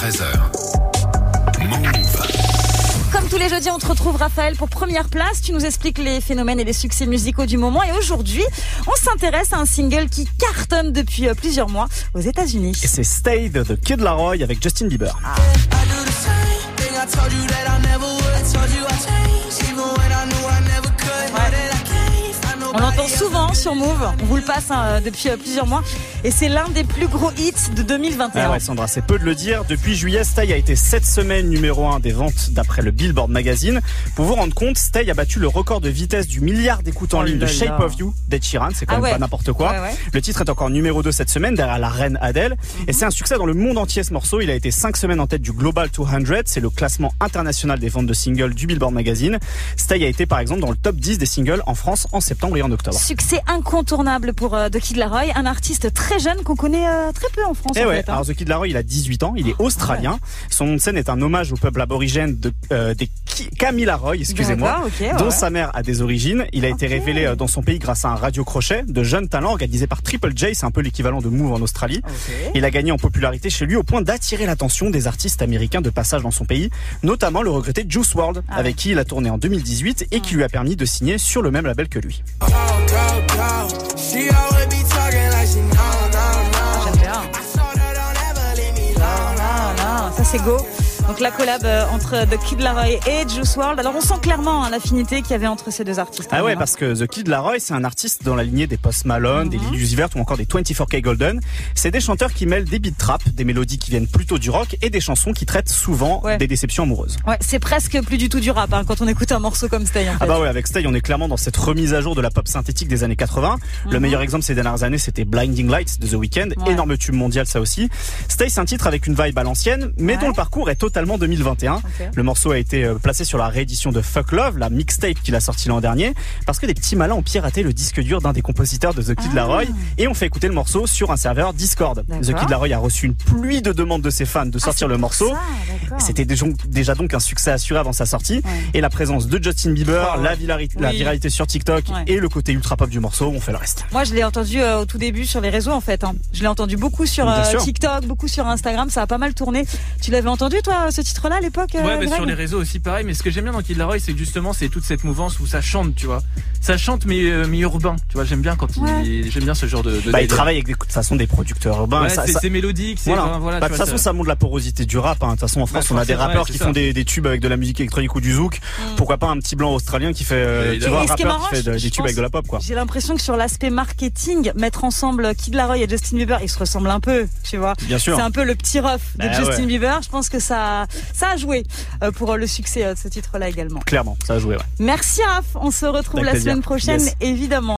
13h. Move. Comme tous les jeudis, on te retrouve Raphaël pour première place. Tu nous expliques les phénomènes et les succès musicaux du moment. Et aujourd'hui, on s'intéresse à un single qui cartonne depuis euh, plusieurs mois aux États-Unis. Et c'est Stay de The Kid Laroi avec Justin Bieber. Ah. On nobody souvent sur Move. On vous le passe hein, depuis euh, plusieurs mois. Et c'est l'un des plus gros hits de 2021. Ah ouais, Sandra, c'est peu de le dire. Depuis juillet, Stay a été cette semaine numéro 1 des ventes d'après le Billboard Magazine. Pour vous rendre compte, Stay a battu le record de vitesse du milliard d'écoutes en Oh ligne de Shape là. of You d'Ed Sheeran. C'est quand Ah même ouais. pas n'importe quoi. Ouais. Le titre est encore numéro 2 cette semaine derrière la reine Adele. Mhm. Et c'est un succès dans le monde entier ce morceau. Il a été 5 semaines en tête du Global 200. C'est le classement international des ventes de singles du Billboard Magazine. Stay a été par exemple dans le top 10 des singles en France en septembre et en octobre. Succès incontournable pour euh, The Kid Laroi, un artiste très jeune qu'on connaît euh, très peu en France. Eh en ouais, fait, hein. alors The Kid Laroi, il a 18 ans, il est australien. Son nom de scène est un hommage au peuple aborigène de, euh, des Ki- Kamilaroi, excusez-moi, ouais, dont sa mère a des origines. Il a été révélé euh, dans son pays grâce à un radio crochet de jeunes talents organisé par Triple J, c'est un peu l'équivalent de Move en Australie. Il a gagné en popularité chez lui au point d'attirer l'attention des artistes américains de passage dans son pays, notamment le regretté Juice WRLD, Ah avec qui il a tourné en 2018 et qui lui a permis de signer sur le même label que lui. C'est go. Donc la collab euh, entre The Kid Laroi et Juice WRLD. Alors on sent clairement hein, l'affinité qu'il y avait entre ces deux artistes. Ah quand ouais, hein. parce que The Kid Laroi, c'est un artiste dans la lignée des Post Malone, des Mhm. Lil Uzi Vert ou encore des 24K Golden. C'est des chanteurs qui mêlent des beats trap, des mélodies qui viennent plutôt du rock et des chansons qui traitent souvent Ouais. des déceptions amoureuses. Ouais, c'est presque plus du tout du rap hein, quand on écoute un morceau comme Stay en fait. Ah bah ouais, avec Stay, on est clairement dans cette remise à jour de la pop synthétique des années 80. Le Mhm. meilleur exemple ces dernières années, c'était Blinding Lights de The Weeknd, Ouais. énorme tube mondial ça aussi. Stay, c'est un titre avec une vibe à l'ancienne, mais dont le parcours est totalement 2021. Ok. Le morceau a été euh, placé sur la réédition de Fuck Love, la mixtape qu'il a sorti l'an dernier, parce que des petits malins ont piraté le disque dur d'un des compositeurs de The Kid Ah. Laroi et ont fait écouter le morceau sur un serveur Discord. The. Kid Laroi a reçu une pluie de demandes de ses fans de Ah, sortir le morceau. C'était déjà, donc un succès assuré avant sa sortie. Ouais. Et la présence de Justin Bieber, Oh, ouais. la, viralité sur TikTok Ouais. et le côté ultra pop du morceau ont fait le reste. Moi, je l'ai entendu euh, au tout début sur les réseaux, en fait. hein. Je l'ai entendu beaucoup sur euh. TikTok, beaucoup sur Instagram. Ça a pas mal tourné. Tu l'avais entendu, toi, ce titre-là, à l'époque euh, Ouais, mais sur les réseaux aussi pareil. Mais ce que j'aime bien dans Kid Laroi, c'est que justement, c'est toute cette mouvance où ça chante, tu vois. Ça chante, mais, euh, mais urbain. Tu vois, j'aime bien quand il, Ouais. j'aime bien ce genre de. de Bah, il travaille avec des, de toute façon des producteurs urbains. Ouais, Ça- c'est ça- c'est mélodique, c'est voilà. enfin, voilà. Bah, de toute façon, ça- ça montre la porosité du rap. hein. De toute façon, en France, Bah, on a des rappeurs ouais, qui font des, des tubes avec de la musique électronique ou du zouk. Mm. Pourquoi pas un petit blanc australien qui fait, euh, tu vois, un rappeur marrant, qui fait des tubes avec de la pop, quoi. J'ai l'impression que sur l'aspect marketing, mettre ensemble Kid Laroi et Justin Bieber, ils se ressemblent un peu, tu vois. Bien sûr. C'est un peu le petit ref de Bah Justin ouais. Bieber. Je pense que ça, ça a joué euh, pour le succès euh, de ce titre-là également. Clairement, ça a joué, ouais. Merci Raph. On se retrouve Avec la plaisir. semaine prochaine, Yes. évidemment.